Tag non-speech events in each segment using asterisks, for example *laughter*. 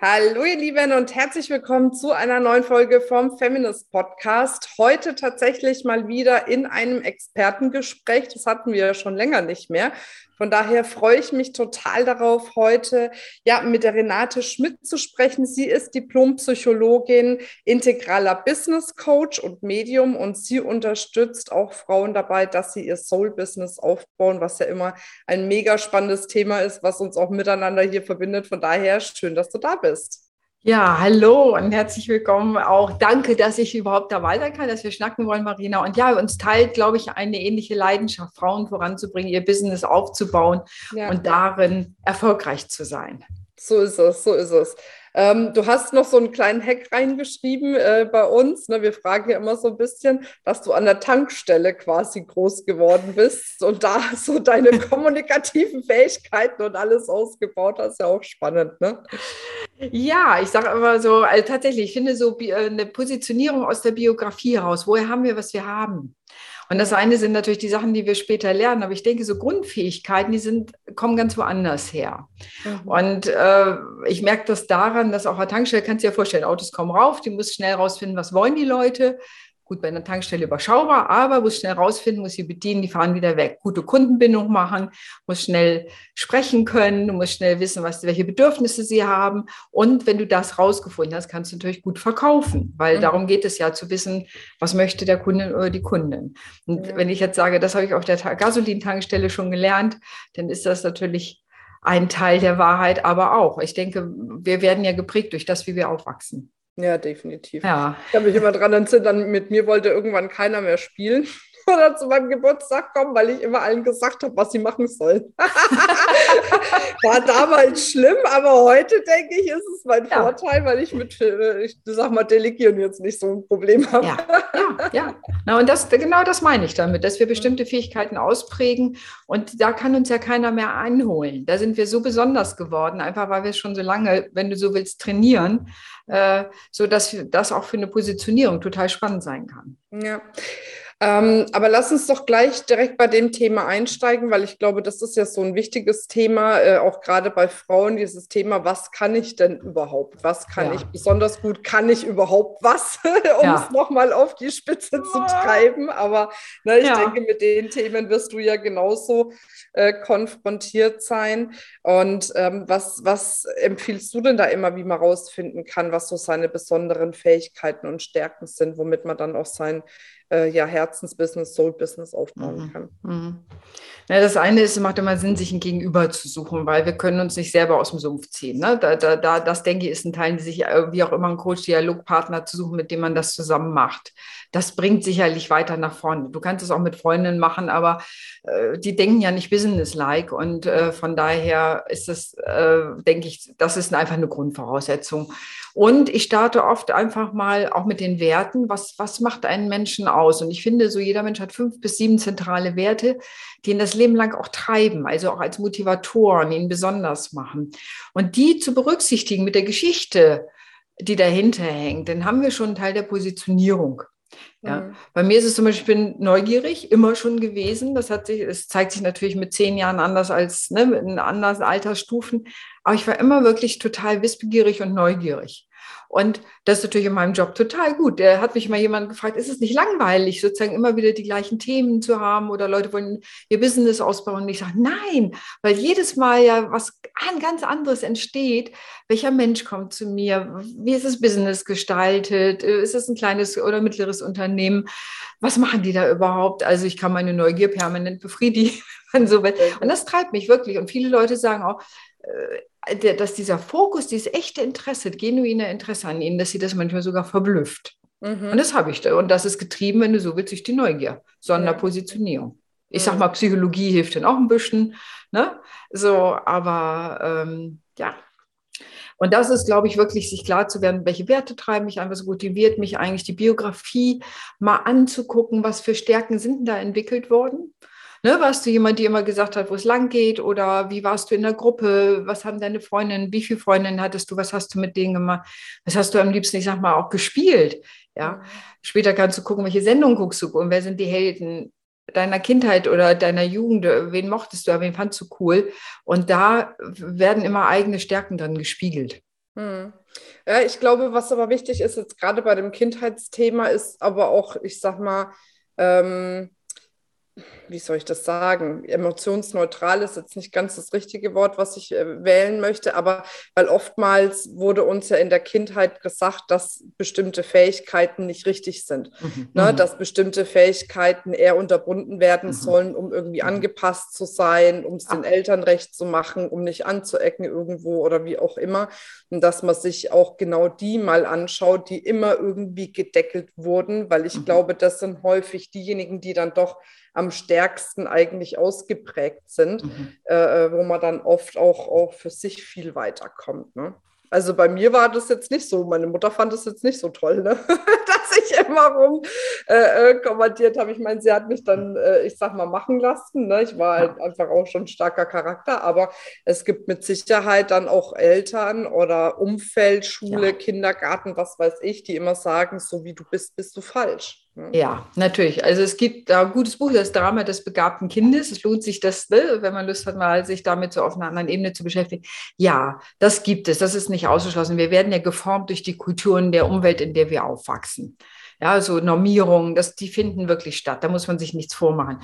Hallo ihr Lieben und herzlich willkommen zu einer neuen Folge vom Feminist Podcast. Heute tatsächlich mal wieder in einem Expertengespräch. Das hatten wir schon länger nicht mehr. Von daher freue ich mich total darauf, heute ja mit der Renate Schmidt zu sprechen. Sie ist Diplompsychologin, integraler Business Coach und Medium und sie unterstützt auch Frauen dabei, dass sie ihr Soul Business aufbauen, was ja immer ein mega spannendes Thema ist, was uns auch miteinander hier verbindet. Von daher schön, dass du da bist. Ja, hallo und herzlich willkommen. Auch danke, dass ich überhaupt dabei sein kann, dass wir schnacken wollen, Marina. Und ja, uns teilt, glaube ich, eine ähnliche Leidenschaft, Frauen voranzubringen, ihr Business aufzubauen ja. und darin erfolgreich zu sein. So ist es, so ist es. Ähm, du hast noch so einen kleinen Hack reingeschrieben äh, bei uns. Ne? Wir fragen ja immer so ein bisschen, dass du an der Tankstelle quasi groß geworden bist und da *laughs* so deine *laughs* kommunikativen Fähigkeiten und alles ausgebaut hast. Ja, auch spannend, ne? Ja, ich sage aber so, also tatsächlich, ich finde so äh, eine Positionierung aus der Biografie heraus. Woher haben wir, was wir haben? Und das eine sind natürlich die Sachen, die wir später lernen, aber ich denke, so Grundfähigkeiten, die sind, kommen ganz woanders her. Mhm. Und äh, ich merke das daran, dass auch an Tankstelle, kannst du dir ja vorstellen, Autos kommen rauf, die muss schnell rausfinden, was wollen die Leute. Gut, bei einer Tankstelle überschaubar, aber muss schnell rausfinden, muss sie bedienen, die fahren wieder weg. Gute Kundenbindung machen, muss schnell sprechen können, du musst schnell wissen, was, welche Bedürfnisse sie haben. Und wenn du das rausgefunden hast, kannst du natürlich gut verkaufen, weil mhm. darum geht es ja zu wissen, was möchte der Kunde oder die Kundin. Und ja. wenn ich jetzt sage, das habe ich auf der Gasolintankstelle schon gelernt, dann ist das natürlich ein Teil der Wahrheit, aber auch. Ich denke, wir werden ja geprägt durch das, wie wir aufwachsen. Ja, definitiv. Ja. Ich kann mich immer daran entsinnen, mit mir wollte irgendwann keiner mehr spielen oder zu meinem Geburtstag kommen, weil ich immer allen gesagt habe, was sie machen sollen. *laughs* War damals schlimm, aber heute denke ich, ist es mein ja. Vorteil, weil ich mit, äh, ich sag mal, Delegieren jetzt nicht so ein Problem habe. Ja, ja, ja. Na, und das, genau das meine ich damit, dass wir bestimmte Fähigkeiten ausprägen und da kann uns ja keiner mehr einholen. Da sind wir so besonders geworden, einfach weil wir schon so lange, wenn du so willst, trainieren, äh, so dass das auch für eine Positionierung total spannend sein kann. Ja. Ähm, aber lass uns doch gleich direkt bei dem Thema einsteigen, weil ich glaube, das ist ja so ein wichtiges Thema, äh, auch gerade bei Frauen, dieses Thema, was kann ich denn überhaupt? Was kann ja. ich besonders gut? Kann ich überhaupt was, *laughs* um ja. es nochmal auf die Spitze zu treiben? Aber ne, ich ja. denke, mit den Themen wirst du ja genauso äh, konfrontiert sein. Und ähm, was, was empfiehlst du denn da immer, wie man rausfinden kann, was so seine besonderen Fähigkeiten und Stärken sind, womit man dann auch sein äh, ja, Herzensbusiness, Soul-Business aufbauen mhm. kann. Mhm. Ja, das eine ist, es macht immer Sinn, sich ein Gegenüber zu suchen, weil wir können uns nicht selber aus dem Sumpf ziehen. Ne? Da, da, da, das, denke ich, ist ein Teil, sich äh, wie auch immer einen Coach-Dialogpartner zu suchen, mit dem man das zusammen macht. Das bringt sicherlich weiter nach vorne. Du kannst es auch mit Freundinnen machen, aber äh, die denken ja nicht business-like und äh, von daher ist das, äh, denke ich, das ist einfach eine Grundvoraussetzung. Und ich starte oft einfach mal auch mit den Werten. Was, was macht einen Menschen aus? Und ich finde, so jeder Mensch hat fünf bis sieben zentrale Werte, die ihn das Leben lang auch treiben, also auch als Motivatoren, ihn besonders machen. Und die zu berücksichtigen mit der Geschichte, die dahinter hängt, dann haben wir schon einen Teil der Positionierung. Ja. Mhm. Bei mir ist es zum Beispiel, ich bin neugierig, immer schon gewesen. Das hat sich, es zeigt sich natürlich mit zehn Jahren anders als ne, in anderen Altersstufen. Aber ich war immer wirklich total wissbegierig und neugierig. Und das ist natürlich in meinem Job total gut. Der hat mich mal jemand gefragt, ist es nicht langweilig, sozusagen immer wieder die gleichen Themen zu haben oder Leute wollen ihr Business ausbauen? Und ich sage, nein, weil jedes Mal ja was ganz anderes entsteht. Welcher Mensch kommt zu mir? Wie ist das Business gestaltet? Ist es ein kleines oder mittleres Unternehmen? Was machen die da überhaupt? Also ich kann meine Neugier permanent befriedigen. *laughs* Und das treibt mich wirklich. Und viele Leute sagen auch, dass dieser Fokus, dieses echte Interesse, genuine Interesse an ihnen, dass sie das manchmal sogar verblüfft. Mhm. Und das habe ich da. Und das ist getrieben, wenn du so willst, durch die Neugier, Sonderpositionierung. Ich sag mhm. mal, Psychologie hilft dann auch ein bisschen. Ne? So, aber ähm, ja. Und das ist, glaube ich, wirklich sich klar zu werden, welche Werte treiben mich an, was motiviert mich eigentlich, die Biografie mal anzugucken, was für Stärken sind da entwickelt worden. Ne, warst du jemand, der immer gesagt hat, wo es lang geht? Oder wie warst du in der Gruppe? Was haben deine Freundinnen? Wie viele Freundinnen hattest du? Was hast du mit denen gemacht? Was hast du am liebsten, ich sag mal, auch gespielt? Ja. Mhm. Später kannst du gucken, welche Sendungen guckst du und wer sind die Helden deiner Kindheit oder deiner Jugend? Wen mochtest du? Wen fandst du cool? Und da werden immer eigene Stärken dann gespiegelt. Hm. Ja, ich glaube, was aber wichtig ist, jetzt gerade bei dem Kindheitsthema, ist aber auch, ich sag mal, ähm, wie soll ich das sagen, emotionsneutral ist jetzt nicht ganz das richtige Wort, was ich äh, wählen möchte, aber weil oftmals wurde uns ja in der Kindheit gesagt, dass bestimmte Fähigkeiten nicht richtig sind, mhm. ne? Mhm. dass bestimmte Fähigkeiten eher unterbunden werden mhm. sollen, um irgendwie mhm. angepasst zu sein, um es den Eltern recht zu machen, um nicht anzuecken irgendwo oder wie auch immer. Und dass man sich auch genau die mal anschaut, die immer irgendwie gedeckelt wurden, weil ich mhm. glaube, das sind häufig diejenigen, die dann doch am stärksten eigentlich ausgeprägt sind, mhm. Äh, äh, wo man dann oft auch, auch für sich viel weiterkommt. Ne? Also bei mir war das jetzt nicht so. Meine Mutter fand das jetzt nicht so toll, ne? *laughs* dass ich immer rum äh, äh, kommandiert habe. Ich meine, sie hat mich dann, äh, ich sag mal, machen lassen. Ne? Ich war halt einfach auch schon ein starker Charakter, aber es gibt mit Sicherheit dann auch Eltern oder Umfeld, Schule, ja. Kindergarten, was weiß ich, die immer sagen, so wie du bist, bist du falsch. Ja, natürlich. Also es gibt da ein gutes Buch, das Drama des begabten Kindes. Es lohnt sich, das, ne, wenn man Lust hat, mal sich damit so auf einer anderen Ebene zu beschäftigen. Ja, das gibt es. Das ist nicht ausgeschlossen. Wir werden ja geformt durch die Kulturen der Umwelt, in der wir aufwachsen. Ja, so Normierungen, das, die finden wirklich statt. Da muss man sich nichts vormachen.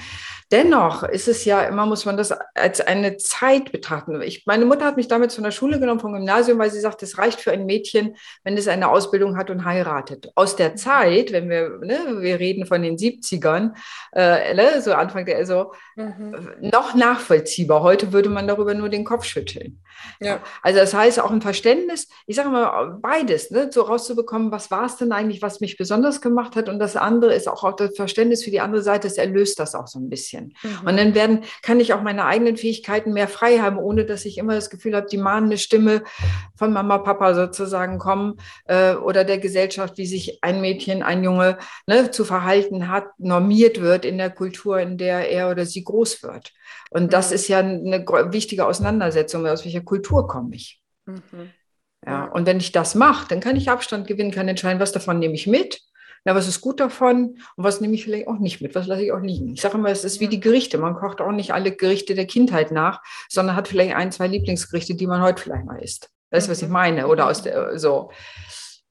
Dennoch ist es ja immer, muss man das als eine Zeit betrachten. Ich, meine Mutter hat mich damals von der Schule genommen, vom Gymnasium, weil sie sagt, es reicht für ein Mädchen, wenn es eine Ausbildung hat und heiratet. Aus der Zeit, wenn wir, ne, wir reden von den 70ern, äh, ne, so Anfang der, also mhm. noch nachvollziehbar. Heute würde man darüber nur den Kopf schütteln. Ja. Also das heißt auch ein Verständnis, ich sage mal beides, ne, so rauszubekommen, was war es denn eigentlich, was mich besonders gemacht hat und das andere ist auch, auch das Verständnis für die andere Seite, es erlöst das auch so ein bisschen. Mhm. Und dann werden, kann ich auch meine eigenen Fähigkeiten mehr frei haben, ohne dass ich immer das Gefühl habe, die mahnende Stimme von Mama, Papa sozusagen kommen äh, oder der Gesellschaft, wie sich ein Mädchen, ein Junge ne, zu verhalten hat, normiert wird in der Kultur, in der er oder sie groß wird. Und das mhm. ist ja eine wichtige Auseinandersetzung, aus welcher Kultur komme ich. Mhm. Ja, und wenn ich das mache, dann kann ich Abstand gewinnen, kann entscheiden, was davon nehme ich mit. Na, was ist gut davon und was nehme ich vielleicht auch nicht mit, was lasse ich auch liegen. Ich sage immer, es ist wie die Gerichte. Man kocht auch nicht alle Gerichte der Kindheit nach, sondern hat vielleicht ein, zwei Lieblingsgerichte, die man heute vielleicht mal isst. Das ist, was ich mhm. meine. Oder aus der, so.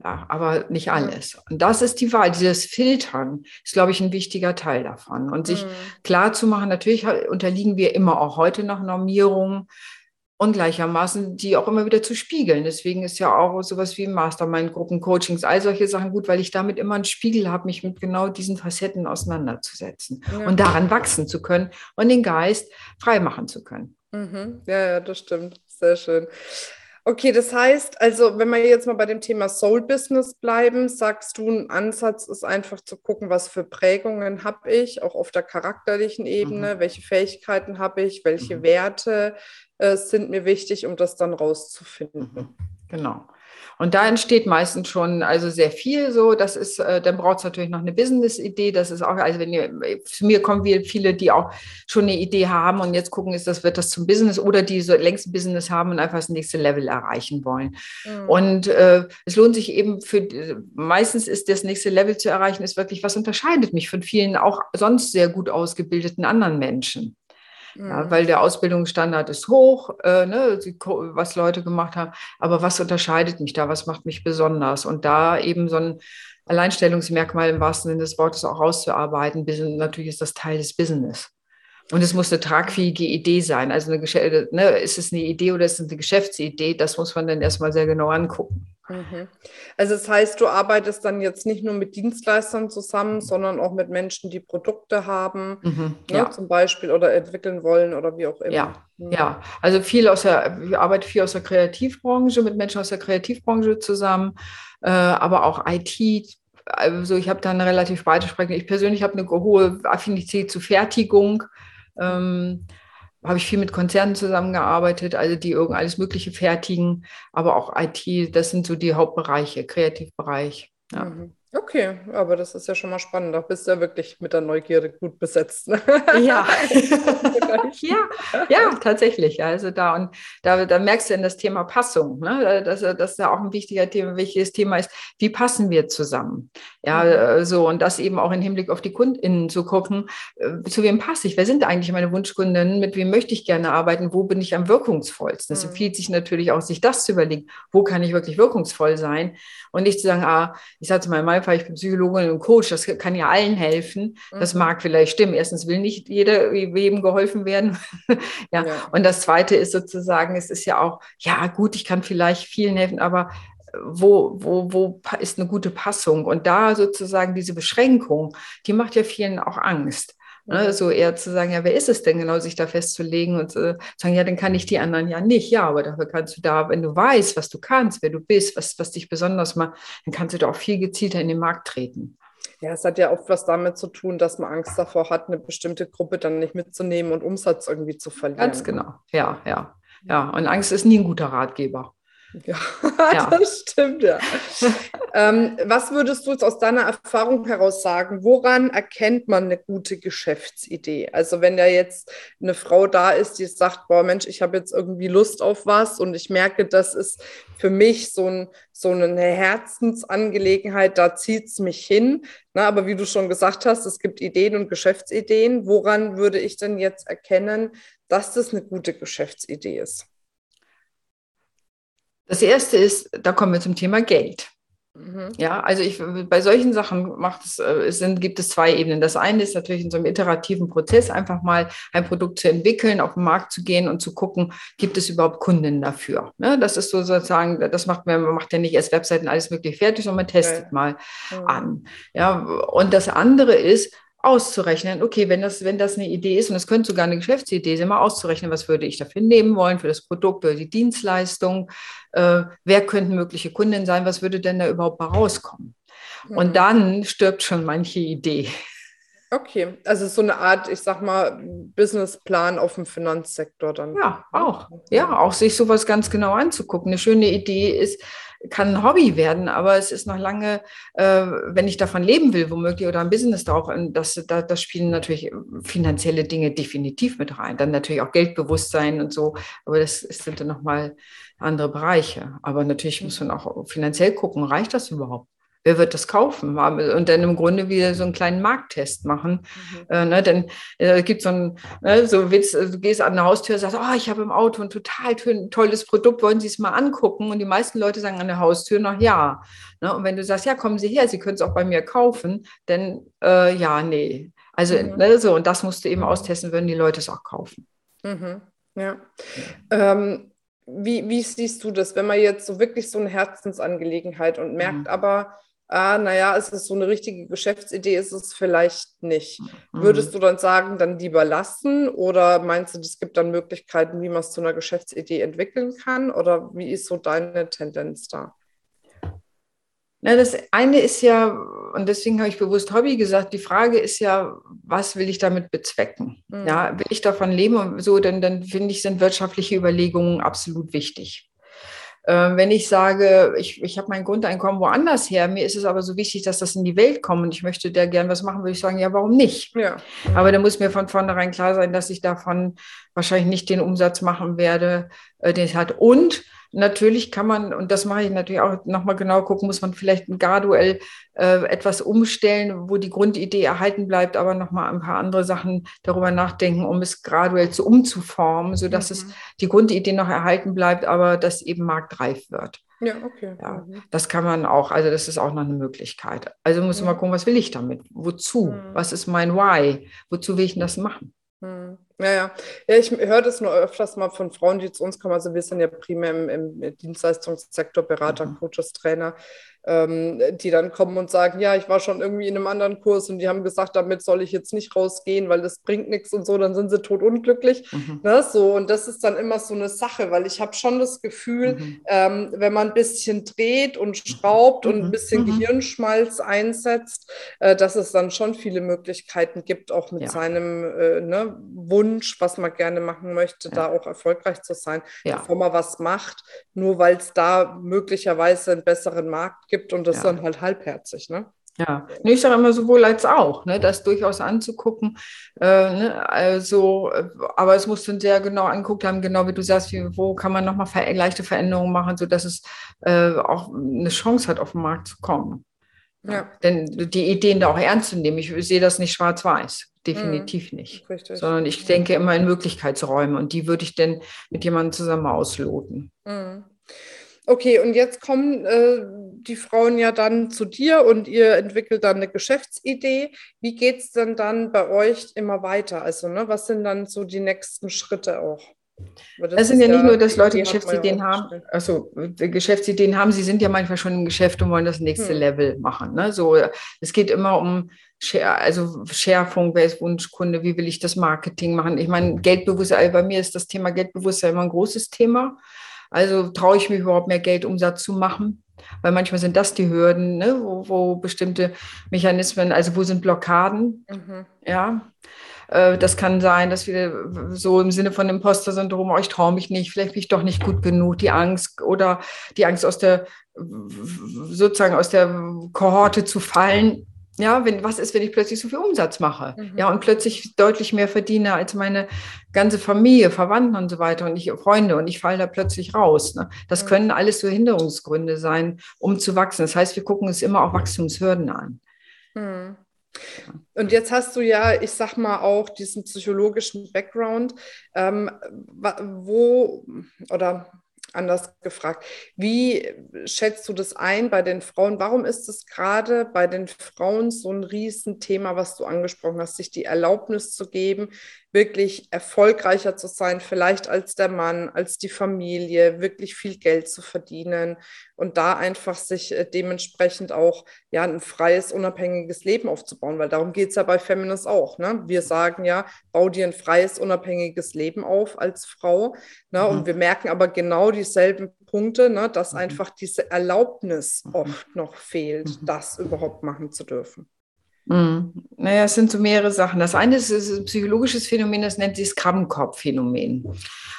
Ja, aber nicht alles. Und das ist die Wahl. Dieses Filtern ist, glaube ich, ein wichtiger Teil davon. Und sich mhm. klar zu machen, natürlich unterliegen wir immer auch heute noch Normierungen und gleichermaßen die auch immer wieder zu spiegeln. Deswegen ist ja auch sowas wie Mastermind-Gruppen, Coachings, all solche Sachen gut, weil ich damit immer einen Spiegel habe, mich mit genau diesen Facetten auseinanderzusetzen ja. und daran wachsen zu können und den Geist frei machen zu können. Mhm. Ja, ja, das stimmt. Sehr schön. Okay, das heißt, also wenn wir jetzt mal bei dem Thema Soul Business bleiben, sagst du, ein Ansatz ist einfach zu gucken, was für Prägungen habe ich, auch auf der charakterlichen Ebene, mhm. welche Fähigkeiten habe ich, welche mhm. Werte äh, sind mir wichtig, um das dann rauszufinden. Mhm. Genau. Und da entsteht meistens schon also sehr viel so. Das ist, äh, dann braucht es natürlich noch eine Business-Idee. Das ist auch, also wenn ihr, zu mir kommen wir viele, die auch schon eine Idee haben und jetzt gucken, ist das, wird das zum Business oder die so längst ein Business haben und einfach das nächste Level erreichen wollen. Mhm. Und äh, es lohnt sich eben für, meistens ist das nächste Level zu erreichen, ist wirklich, was unterscheidet mich von vielen auch sonst sehr gut ausgebildeten anderen Menschen. Ja, mhm. weil der Ausbildungsstandard ist hoch, äh, ne, was Leute gemacht haben. Aber was unterscheidet mich da? Was macht mich besonders? Und da eben so ein Alleinstellungsmerkmal im wahrsten Sinne des Wortes auch rauszuarbeiten, natürlich ist das Teil des Business. Und es muss eine tragfähige Idee sein. Also eine, ne, ist es eine Idee oder ist es eine Geschäftsidee? Das muss man dann erstmal sehr genau angucken. Mhm. Also das heißt, du arbeitest dann jetzt nicht nur mit Dienstleistern zusammen, sondern auch mit Menschen, die Produkte haben, mhm, ne, ja. zum Beispiel oder entwickeln wollen oder wie auch immer. Ja, mhm. ja. also viel aus der, ich arbeite viel aus der Kreativbranche, mit Menschen aus der Kreativbranche zusammen, äh, aber auch IT. Also ich habe da eine relativ breite Spektrum. Ich persönlich habe eine hohe Affinität zu Fertigung. Ähm, habe ich viel mit Konzernen zusammengearbeitet, also die irgend alles Mögliche fertigen, aber auch IT, das sind so die Hauptbereiche, Kreativbereich. Ja. Mhm. Okay, aber das ist ja schon mal spannend. Da bist du ja wirklich mit der Neugierde gut besetzt. Ne? Ja. *laughs* ja, ja, tatsächlich. Also da und da, da merkst du in das Thema Passung, ne? dass das ja auch ein wichtiger Thema, wichtiges Thema ist, wie passen wir zusammen? Ja, mhm. Äh, so und das eben auch im Hinblick auf die KundInnen zu gucken, äh, zu wem passe ich? Wer sind eigentlich meine Wunschkundinnen? Mit wem möchte ich gerne arbeiten? Wo bin ich am wirkungsvollsten? Es mhm. empfiehlt sich natürlich auch, sich das zu überlegen, wo kann ich wirklich wirkungsvoll sein? Und nicht zu sagen, ah, ich sage mal, Fall, ich bin Psychologin und Coach, das kann ja allen helfen. Das mhm. mag vielleicht stimmen. Erstens will nicht jeder jedem geholfen werden. *laughs* ja. ja. Und das zweite ist sozusagen, es ist ja auch, ja, gut, ich kann vielleicht vielen helfen, aber wo, wo, wo ist eine gute Passung? Und da sozusagen diese Beschränkung, die macht ja vielen auch Angst. Ne, so eher zu sagen, ja, wer ist es denn genau, sich da festzulegen und äh, sagen, ja, dann kann ich die anderen ja nicht. Ja, aber dafür kannst du da, wenn du weißt, was du kannst, wer du bist, was, was dich besonders macht, dann kannst du da auch viel gezielter in den Markt treten. Ja, es hat ja oft was damit zu tun, dass man Angst davor hat, eine bestimmte Gruppe dann nicht mitzunehmen und Umsatz irgendwie zu verlieren. Ganz genau, ja, ja. Ja, und Angst ist nie ein guter Ratgeber. Ja, *laughs* ja. das stimmt, ja. ähm, was würdest du jetzt aus deiner Erfahrung heraus sagen? Woran erkennt man eine gute Geschäftsidee? Also wenn da jetzt eine Frau da ist, die sagt, boah Mensch, ich habe jetzt irgendwie Lust auf was und ich merke, das ist für mich so, ein, so eine Herzensangelegenheit, da zieht es mich hin. Na, aber wie du schon gesagt hast, es gibt Ideen und Geschäftsideen. Woran würde ich denn jetzt erkennen, dass das eine gute Geschäftsidee ist? Das erste ist, da kommen wir zum Thema Geld. Mhm. Ja, also ich, bei solchen Sachen macht es, äh, es sind, gibt es zwei Ebenen. Das eine ist natürlich in so einem iterativen Prozess einfach mal ein Produkt zu entwickeln, auf den Markt zu gehen und zu gucken, gibt es überhaupt Kunden dafür? Ne? Das ist so sozusagen, das macht man, man macht ja nicht erst Webseiten alles möglich fertig, sondern man testet ja. mal mhm. an. Ja, und das andere ist, auszurechnen, okay, wenn das, wenn das eine Idee ist, und es könnte sogar eine Geschäftsidee sein, mal auszurechnen, was würde ich dafür nehmen wollen, für das Produkt oder die Dienstleistung, äh, wer könnten mögliche Kunden sein, was würde denn da überhaupt mal rauskommen? Mhm. Und dann stirbt schon manche Idee. Okay, also so eine Art, ich sag mal, Businessplan auf dem Finanzsektor dann. Ja, auch. Ja, auch sich sowas ganz genau anzugucken. Eine schöne Idee ist, kann ein Hobby werden, aber es ist noch lange, äh, wenn ich davon leben will, womöglich, oder ein Business da auch, das, da, das spielen natürlich finanzielle Dinge definitiv mit rein. Dann natürlich auch Geldbewusstsein und so, aber das sind dann nochmal andere Bereiche. Aber natürlich muss man auch finanziell gucken, reicht das überhaupt? Wer wird das kaufen? Und dann im Grunde wieder so einen kleinen Markttest machen. Mhm. Äh, ne, denn äh, gibt so ein, ne, so Witz, du gehst an der Haustür und sagst, oh, ich habe im Auto ein total tolles Produkt, wollen Sie es mal angucken? Und die meisten Leute sagen an der Haustür noch ja. Ne, und wenn du sagst, ja, kommen Sie her, Sie können es auch bei mir kaufen, dann äh, ja, nee. Also, mhm. ne, so, und das musst du eben austesten, würden die Leute es auch kaufen. Mhm. Ja. Ähm, wie, wie siehst du das, wenn man jetzt so wirklich so eine Herzensangelegenheit und merkt mhm. aber, ah, naja, es ist so eine richtige Geschäftsidee, ist es vielleicht nicht. Mhm. Würdest du dann sagen, dann lieber lassen oder meinst du, es gibt dann Möglichkeiten, wie man es zu einer Geschäftsidee entwickeln kann oder wie ist so deine Tendenz da? Na, das eine ist ja, und deswegen habe ich bewusst Hobby gesagt, die Frage ist ja, was will ich damit bezwecken? Mhm. Ja, will ich davon leben und so, dann, dann finde ich, sind wirtschaftliche Überlegungen absolut wichtig. Ähm, wenn ich sage, ich, ich habe mein Grundeinkommen woanders her, mir ist es aber so wichtig, dass das in die Welt kommt und ich möchte da gern was machen, würde ich sagen, ja, warum nicht? Ja. Aber da muss mir von vornherein klar sein, dass ich davon wahrscheinlich nicht den Umsatz machen werde, äh, den es hat. Und natürlich kann man, und das mache ich natürlich auch nochmal genau gucken, muss man vielleicht graduell äh, etwas umstellen, wo die Grundidee erhalten bleibt, aber nochmal ein paar andere Sachen darüber nachdenken, um es graduell zu umzuformen, sodass mhm. es die Grundidee noch erhalten bleibt, aber das eben marktreif wird. Ja, okay. Ja, mhm. Das kann man auch, also das ist auch noch eine Möglichkeit. Also muss man mhm. mal gucken, was will ich damit? Wozu? Mhm. Was ist mein Why? Wozu will ich denn das machen? Ja, ja. ja ich höre das nur öfters mal von Frauen, die zu uns kommen. Also wir sind ja primär im, im Dienstleistungssektor, Berater, mhm. Coaches, Trainer ähm, die dann kommen und sagen, ja, ich war schon irgendwie in einem anderen Kurs und die haben gesagt, damit soll ich jetzt nicht rausgehen, weil das bringt nichts und so, dann sind sie tot unglücklich. Mhm. Ne, so, und das ist dann immer so eine Sache, weil ich habe schon das Gefühl, mhm. ähm, wenn man ein bisschen dreht und schraubt und ein mhm. bisschen mhm. Gehirnschmalz einsetzt, äh, dass es dann schon viele Möglichkeiten gibt, auch mit ja. seinem äh, ne, Wunsch Wunsch, was man gerne machen möchte, ja. da auch erfolgreich zu sein, ja. bevor man was macht, nur weil es da möglicherweise einen besseren Markt gibt und das ja. dann halt halbherzig, ne? Ja, ich sage immer sowohl als auch, ne, das durchaus anzugucken. Äh, ne, also, aber es muss dann sehr genau anguckt haben, genau wie du sagst, wie, wo kann man nochmal ver leichte Veränderungen machen, sodass es äh, auch eine Chance hat, auf den Markt zu kommen. Ja. Denn die Ideen da auch ernst zu nehmen, ich sehe das nicht schwarz-weiß, definitiv mhm. nicht. Richtig. Sondern ich denke immer in Möglichkeitsräume und die würde ich dann mit jemandem zusammen ausloten. Mhm. Okay, und jetzt kommen äh, die Frauen ja dann zu dir und ihr entwickelt dann eine Geschäftsidee. Wie geht es denn dann bei euch immer weiter? Also, ne, was sind dann so die nächsten Schritte auch? Das, das sind ja, ja nicht nur, dass Leute Geschäftsideen haben, also Geschäftsideen haben, sie sind ja manchmal schon im Geschäft und wollen das nächste hm. Level machen. Ne? So, es geht immer um also Schärfung, wer ist Wunschkunde, wie will ich das Marketing machen? Ich meine, Geldbewusstsein, bei mir ist das Thema Geldbewusstsein immer ein großes Thema. Also traue ich mich überhaupt mehr Geldumsatz zu machen? Weil manchmal sind das die Hürden, ne? wo, wo, bestimmte Mechanismen, also wo sind Blockaden? Mhm. Ja. Äh, das kann sein, dass wir so im Sinne von Imposter-Syndrom, oh, ich traue mich nicht, vielleicht bin ich doch nicht gut genug, die Angst oder die Angst aus der, sozusagen aus der Kohorte zu fallen ja, wenn, was ist, wenn ich plötzlich so viel Umsatz mache? Mhm. Ja, und plötzlich deutlich mehr verdiene als meine ganze Familie, Verwandten und so weiter und ich Freunde und ich falle da plötzlich raus. Ne? Das mhm. können alles so Hinderungsgründe sein, um zu wachsen. Das heißt, wir gucken uns immer auch Wachstumshürden an. Mhm. Und jetzt hast du ja, ich sag mal, auch diesen psychologischen Background. Ähm, wo oder anders gefragt. Wie schätzt du das ein bei den Frauen? Warum ist es gerade bei den Frauen so ein Riesenthema, was du angesprochen hast, sich die Erlaubnis zu geben, wirklich erfolgreicher zu sein, vielleicht als der Mann, als die Familie, wirklich viel Geld zu verdienen und da einfach sich äh, dementsprechend auch ja ein freies, unabhängiges Leben aufzubauen, weil darum geht es ja bei Feminist auch. Ne? Wir sagen ja, bau dir ein freies, unabhängiges Leben auf als Frau. Ne? Mhm. Und wir merken aber genau dieselben Punkte, ne? dass mhm. einfach diese Erlaubnis mhm. oft noch fehlt, mhm. das überhaupt machen zu dürfen. Mhm. Naja, es sind so mehrere Sachen. Das eine ist, ist ein psychologisches Phänomen, das nennt sich das Krabbenkopf-Phänomen.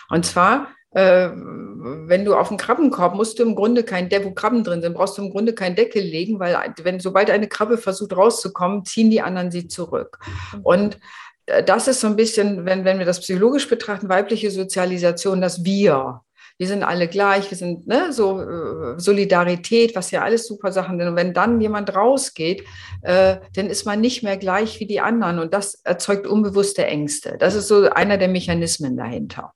Und zwar, äh, wenn du auf den Krabbenkorb musst du im Grunde kein Deckel, wo Krabben drin sind, brauchst du im Grunde keinen Deckel legen, weil wenn sobald eine Krabbe versucht rauszukommen, ziehen die anderen sie zurück. Und äh, das ist so ein bisschen, wenn, wenn wir das psychologisch betrachten, weibliche Sozialisation, das Wir wir sind alle gleich, wir sind ne, so äh, Solidarität, was ja alles super Sachen sind. Und wenn dann jemand rausgeht, äh, dann ist man nicht mehr gleich wie die anderen und das erzeugt unbewusste Ängste. Das ist so einer der Mechanismen dahinter.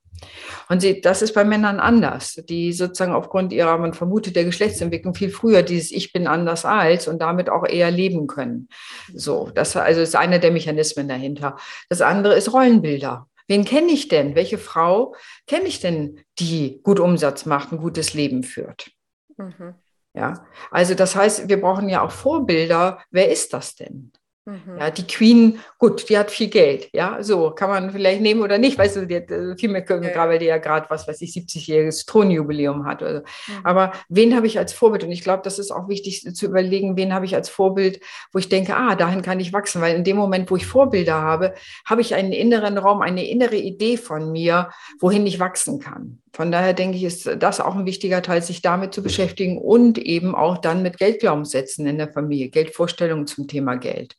Und sie, das ist bei Männern anders, die sozusagen aufgrund ihrer, man vermutet, der Geschlechtsentwicklung viel früher dieses Ich bin anders als und damit auch eher leben können. So, das also ist einer der Mechanismen dahinter. Das andere ist Rollenbilder. Wen kenne ich denn? Welche Frau kenne ich denn, die gut Umsatz macht, ein gutes Leben führt? Mhm. Ja, also das heißt, wir brauchen ja auch Vorbilder. Wer ist das denn? Mhm. Ja, die Queen, gut, die hat viel Geld, ja, so kann man vielleicht nehmen oder nicht, weißt du, die hat äh, viel mehr können, ja. weil die ja gerade, was weiß ich, 70-jähriges Thronjubiläum hat. Oder so. Mhm. Aber wen habe ich als Vorbild? Und ich glaube, das ist auch wichtig zu überlegen, wen habe ich als Vorbild, wo ich denke, ah, dahin kann ich wachsen, weil in dem Moment, wo ich Vorbilder habe, habe ich einen inneren Raum, eine innere Idee von mir, wohin ich wachsen kann. Von daher denke ich, ist das auch ein wichtiger Teil, sich damit zu beschäftigen und eben auch dann mit Geldglaubenssätzen in der Familie, Geldvorstellungen zum Thema Geld.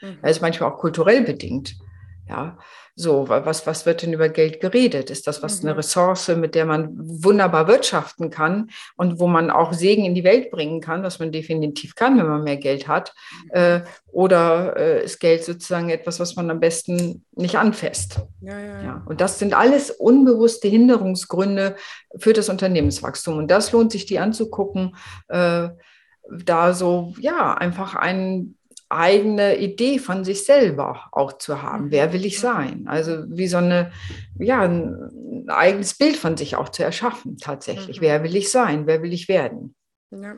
Mhm. Das ist manchmal auch kulturell bedingt. Ja, so, was, was wird denn über Geld geredet? Ist das was mhm. eine Ressource, mit der man wunderbar wirtschaften kann und wo man auch Segen in die Welt bringen kann, was man definitiv kann, wenn man mehr Geld hat? Mhm. Äh, oder äh, ist Geld sozusagen etwas, was man am besten nicht anfasst? Ja, ja, ja. ja, Und das sind alles unbewusste Hinderungsgründe für das Unternehmenswachstum. Und das lohnt sich, die anzugucken. Äh, da so, ja, einfach einen eigene Idee von sich selber auch zu haben. Mhm. Wer will ich sein? Also wie so eine, ja, ein eigenes Bild von sich auch zu erschaffen, tatsächlich. Mhm. Wer will ich sein? Wer will ich werden? Ja,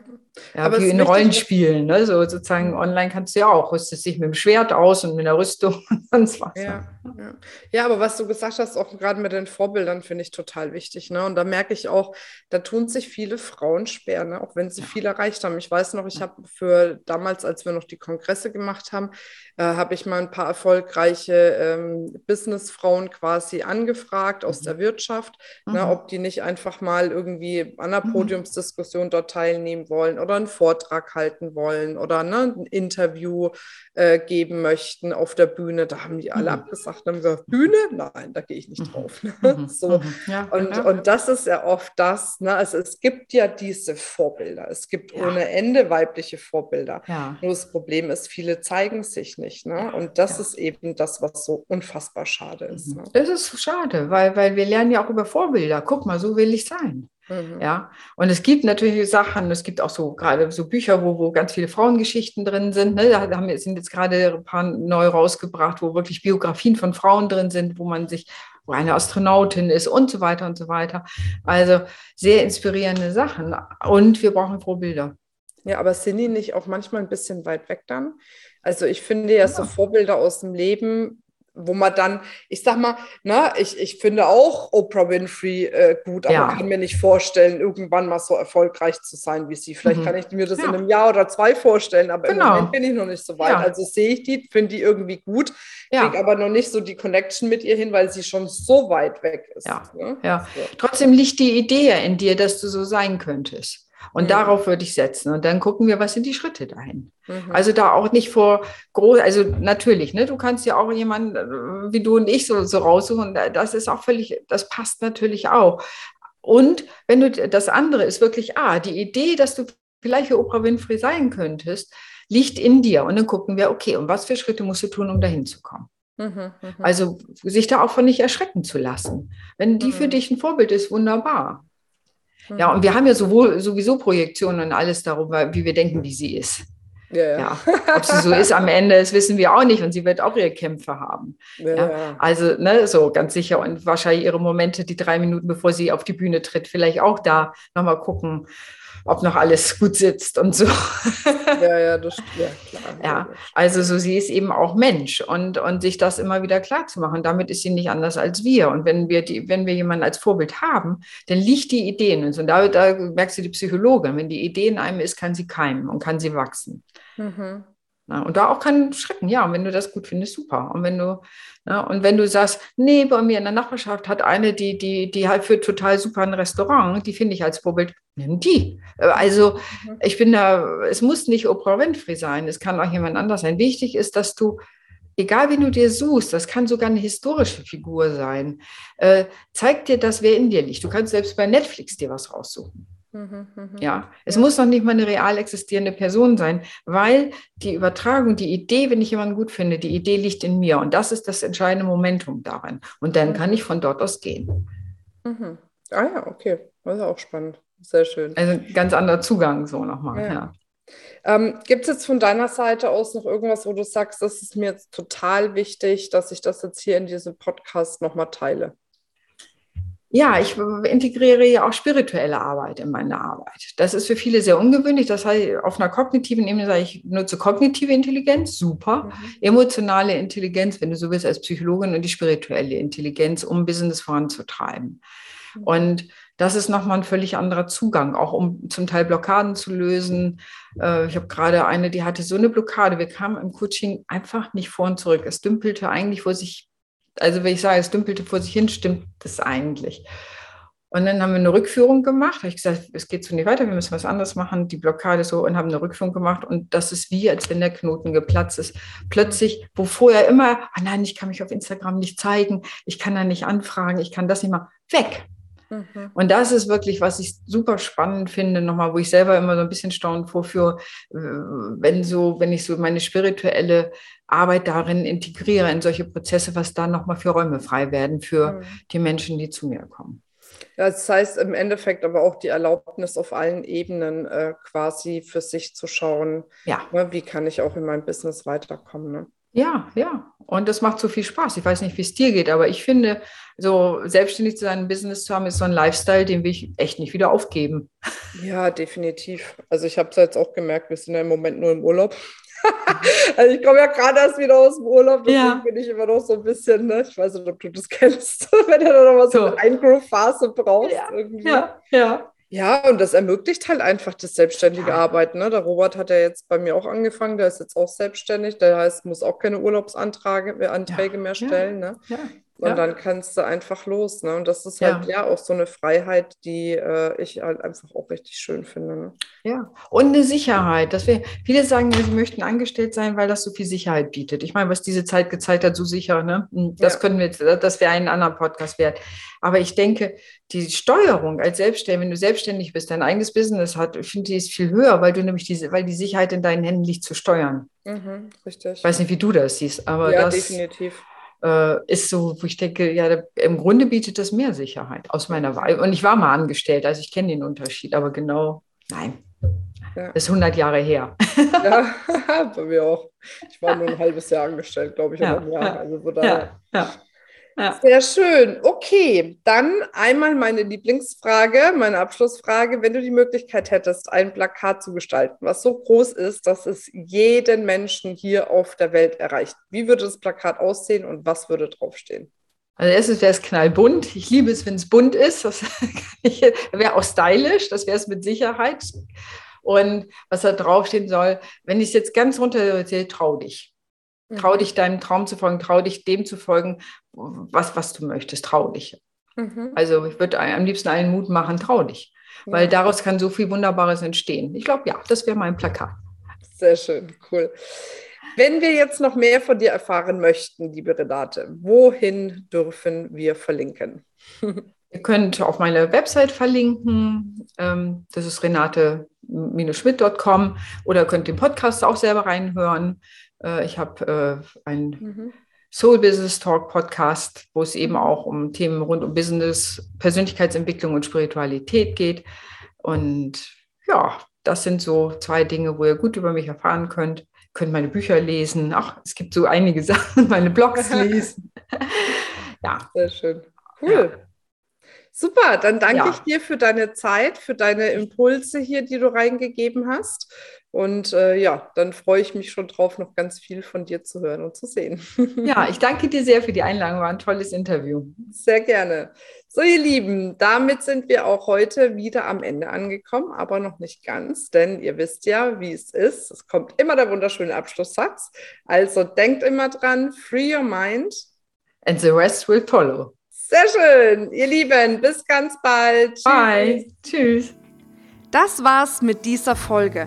ja aber wie in Rollenspielen, ne? so sozusagen online kannst du ja auch, rüstest dich mit dem Schwert aus und mit der Rüstung *laughs* und sonst was. Ja, ja. ja, aber was du gesagt hast, auch gerade mit den Vorbildern, finde ich total wichtig. Ne? Und da merke ich auch, da tun sich viele Frauen schwer, ne? auch wenn sie viel erreicht haben. Ich weiß noch, ich habe für damals, als wir noch die Kongresse gemacht haben, äh, habe ich mal ein paar erfolgreiche ähm, Businessfrauen quasi angefragt aus mhm. der Wirtschaft, ne? mhm. ne? ob die nicht einfach mal irgendwie an einer mhm. Podiumsdiskussion dort teilnehmen teilnehmen wollen oder einen Vortrag halten wollen oder ne, ein Interview äh, geben möchten auf der Bühne. Da haben die alle mhm. abgesagt und haben gesagt, Bühne? Nein, da gehe ich nicht mhm. drauf. Ne? Mhm. so. Mhm. Ja, und, ja. und das ist ja oft das, ne? also es gibt ja diese Vorbilder. Es gibt ja. ohne Ende weibliche Vorbilder. Nur das Problem ist, viele zeigen sich nicht. Ne? Und das ist eben das, was so unfassbar schade ist. Ne? Das ist schade, weil, weil wir lernen ja auch über Vorbilder. Guck mal, so will ich sein. Mhm. Ja, und es gibt natürlich Sachen, es gibt auch so gerade so Bücher, wo, wo ganz viele Frauengeschichten drin sind. Ne? Da haben wir, sind jetzt gerade ein paar neu rausgebracht, wo wirklich Biografien von Frauen drin sind, wo man sich, wo eine Astronautin ist und so weiter und so weiter. Also sehr inspirierende Sachen. Und wir brauchen Vorbilder. Ja, aber sind die nicht auch manchmal ein bisschen weit weg dann? Also ich finde ja, ja. so Vorbilder aus dem Leben wo man dann, ich sag mal, na, ich, ich finde auch Oprah Winfrey äh, gut, aber ja. kann mir nicht vorstellen, irgendwann mal so erfolgreich zu sein wie sie. Vielleicht mhm. kann ich mir das ja. in einem Jahr oder zwei vorstellen, aber genau. im Moment bin ich noch nicht so weit. Ja. Also sehe ich die, finde die irgendwie gut, kriege aber noch nicht so die Connection mit ihr hin, weil sie schon so weit weg ist. Ja, ne? ja. Trotzdem liegt die Idee in dir, dass du so sein könntest. Und mhm. darauf würde ich setzen. Und dann gucken wir, was sind die Schritte dahin. Mhm. Also da auch nicht vor groß, also natürlich, ne, du kannst ja auch jemanden äh, wie du und ich so, so raussuchen. Das ist auch völlig, das passt natürlich auch. Und wenn du das andere ist wirklich, ah, die Idee, dass du vielleicht für Oprah Winfrey sein könntest, liegt in dir. Und dann gucken wir, okay, und was für Schritte musst du tun, um dahin zu kommen? Mhm, mhm. also sich da auch von nicht erschrecken zu lassen. Wenn die für mhm. dich ein Vorbild ist, wunderbar. Ja, und wir haben ja sowohl, sowieso Projektionen und alles darüber, wie wir denken, wie sie ist. Ja, ja. ja, Ob sie so ist am Ende, das wissen wir auch nicht. Und sie wird auch ihre Kämpfe haben. Ja, ja. Also, ne, so ganz sicher. Und wahrscheinlich ihre Momente, die drei Minuten, bevor sie auf die Bühne tritt, vielleicht auch da nochmal gucken, ob noch alles gut sitzt und so. Ja, ja, das ja, klar. *laughs* Ja, also so sie ist eben auch Mensch und, und sich das immer wieder klar zu machen. Damit ist sie nicht anders als wir. Und wenn wir die, wenn wir jemanden als Vorbild haben, dann liegt die Idee in uns. Und da, da merkst du die Psychologin. Wenn die Idee in einem ist, kann sie keimen und kann sie wachsen. Mhm. Ja, und da auch kann schrecken, ja, und wenn du das gut findest, super. Und wenn du, ja, und wenn du sagst, nee, bei mir in der Nachbarschaft hat eine, die, die, die halt für total super ein Restaurant, die finde ich als Vorbild, nimm die. Also mhm. ich bin da, es muss nicht Oprah Winfrey sein, es kann auch jemand anders sein. Wichtig ist, dass du, egal wie du dir suchst, das kann sogar eine historische Figur sein, äh, zeig dir das, wer in dir liegt. Du kannst selbst bei Netflix dir was raussuchen. Mhm, mhm. Ja, es muss noch nicht mal eine real existierende Person sein, weil die Übertragung, die Idee, wenn ich jemanden gut finde, die Idee liegt in mir und das ist das entscheidende Momentum daran. Und dann kann ich von dort aus gehen. Mhm. Ah ja, okay, das ist auch spannend. Sehr schön. Also ein ganz anderer Zugang so nochmal, ja. ja. Ähm, Gibt es jetzt von deiner Seite aus noch irgendwas, wo du sagst, das ist mir jetzt total wichtig, dass ich das jetzt hier in diesem Podcast nochmal teile? Ja, ich integriere ja auch spirituelle Arbeit in meine Arbeit. Das ist für viele sehr ungewöhnlich. Das heißt, auf einer kognitiven Ebene sage ich, nutze kognitive Intelligenz, super. Mhm. Emotionale Intelligenz, wenn du so willst, als Psychologin und die spirituelle Intelligenz, um Business voranzutreiben. Mhm. Und das ist nochmal ein völlig anderer Zugang, auch um zum Teil Blockaden zu lösen. Äh, ich habe gerade eine, die hatte so eine Blockade. Wir kamen im Coaching einfach nicht vor und zurück. Es dümpelte eigentlich vor sich also wenn ich sage, es dümpelte vor sich hin, stimmt das eigentlich. Und dann haben wir eine Rückführung gemacht. Da habe ich gesagt, es geht so nicht weiter, wir müssen was anderes machen, die Blockade so und haben eine Rückführung gemacht. Und das ist wie, als wenn der Knoten geplatzt ist. Plötzlich, wo vorher immer, ah nein, ich kann mich auf Instagram nicht zeigen, ich kann da nicht anfragen, ich kann das nicht mal, weg. Mhm. Und das ist wirklich, was ich super spannend finde, nochmal, wo ich selber immer so ein bisschen staunend vorführe, äh, wenn so, wenn ich so meine spirituelle Arbeit darin integriere, in solche Prozesse, was da nochmal für Räume frei werden für mhm. die Menschen, die zu mir kommen. Ja, das heißt im Endeffekt aber auch die Erlaubnis auf allen Ebenen äh, quasi für sich zu schauen, ja. ne, wie kann ich auch in meinem Business weiterkommen. Ne? Ja, ja. Und das macht so viel Spaß. Ich weiß nicht, wie es dir geht, aber ich finde, so selbstständig zu sein, ein Business zu haben, ist so ein Lifestyle, den will ich echt nicht wieder aufgeben. Ja, definitiv. Also ich habe es jetzt auch gemerkt, wir sind ja im Moment nur im Urlaub. *laughs* also ich komme ja gerade erst wieder aus dem Urlaub, deswegen ja. bin ich immer noch so ein bisschen, ne? ich weiß nicht, ob du das kennst, *laughs* wenn du dann noch mal so, so. eine Eingroove-Phase brauchst. Ja, irgendwie. ja, ja. Ja, und das ermöglicht halt einfach das selbstständige ja. Arbeiten. Ne? Der Robert hat ja jetzt bei mir auch angefangen, der ist jetzt auch selbstständig, der heißt, muss auch keine Urlaubsanträge Anträge ja. mehr stellen. Ne? Ja. Und ja. dann kannst du einfach los. Ne? Und das ist halt ja, ja auch so eine Freiheit, die äh, ich halt einfach auch richtig schön finde. Ne? Ja, und eine Sicherheit. Dass wir, viele sagen, sie möchten angestellt sein, weil das so viel Sicherheit bietet. Ich meine, was diese Zeit gezeigt hat, so sicher, ne? Hm, das ja. können wir, das wäre einen anderen Podcast wert. Aber ich denke, die Steuerung als Selbstständig, wenn du selbstständig bist, dein eigenes Business hat, ich finde, die ist viel höher, weil du nämlich diese, weil die Sicherheit in deinen Händen liegt zu steuern. Mhm, richtig. Ich weiß nicht, wie du das siehst, aber ja, das. definitiv äh, ist so, wo ich denke, ja, im Grunde bietet das mehr Sicherheit aus meiner Wahl. Und ich war mal angestellt, also ich kenne den Unterschied, aber genau, nein. Ja. Das ist 100 Jahre her. *laughs* Ja, *laughs* bei mir auch. Ich war nur ein halbes Jahr angestellt, glaube ich, ja, Jahr. Also von daher. Ja, ja. Ja. Sehr schön. Okay, dann einmal meine Lieblingsfrage, meine Abschlussfrage. Wenn du die Möglichkeit hättest, ein Plakat zu gestalten, was so groß ist, dass es jeden Menschen hier auf der Welt erreicht, wie würde das Plakat aussehen und was würde draufstehen? Also erstens wäre es knallbunt. Ich liebe es, wenn es bunt ist. Das *laughs* wäre auch stylisch, das wäre es mit Sicherheit. Und was da draufstehen soll, wenn ich es jetzt ganz runter erzähle, trau dich. Trau dich deinem Traum zu folgen, trau dich dem zu folgen, was, was du möchtest, trau dich. Mhm. Also ich würde am liebsten allen Mut machen, trau dich. Ja. Weil daraus kann so viel Wunderbares entstehen. Ich glaube, ja, das wäre mein Plakat. Sehr schön, cool. Wenn wir jetzt noch mehr von dir erfahren möchten, liebe Renate, wohin dürfen wir verlinken? *laughs* Ihr könnt auf meine Website verlinken. Ähm, das ist renate-schmidt.com oder könnt den Podcast auch selber reinhören. Äh, ich habe äh, einen mhm. Soul Business Talk Podcast, wo es eben auch um Themen rund um Business, Persönlichkeitsentwicklung und Spiritualität geht. Und ja, das sind so zwei Dinge, wo ihr gut über mich erfahren könnt. Ihr könnt meine Bücher lesen. Ach, es gibt so einige *laughs* Sachen, meine Blogs *laughs* lesen. ja. Sehr schön. Cool. Ja. Super, dann danke ja. ich dir für deine Zeit, für deine Impulse hier, die du reingegeben hast. Und äh, ja, dann freue ich mich schon drauf, noch ganz viel von dir zu hören und zu sehen. *laughs* Ja, ich danke dir sehr für die Einladung. War ein tolles Interview. Sehr gerne. So, ihr Lieben, damit sind wir auch heute wieder am Ende angekommen, aber noch nicht ganz, denn ihr wisst ja, wie es ist. Es kommt immer der wunderschöne Abschlusssatz. Also denkt immer dran, free your mind. And the rest will follow. Sehr schön, ihr Lieben. Bis ganz bald. Bye. Tschüss. Das war's mit dieser Folge.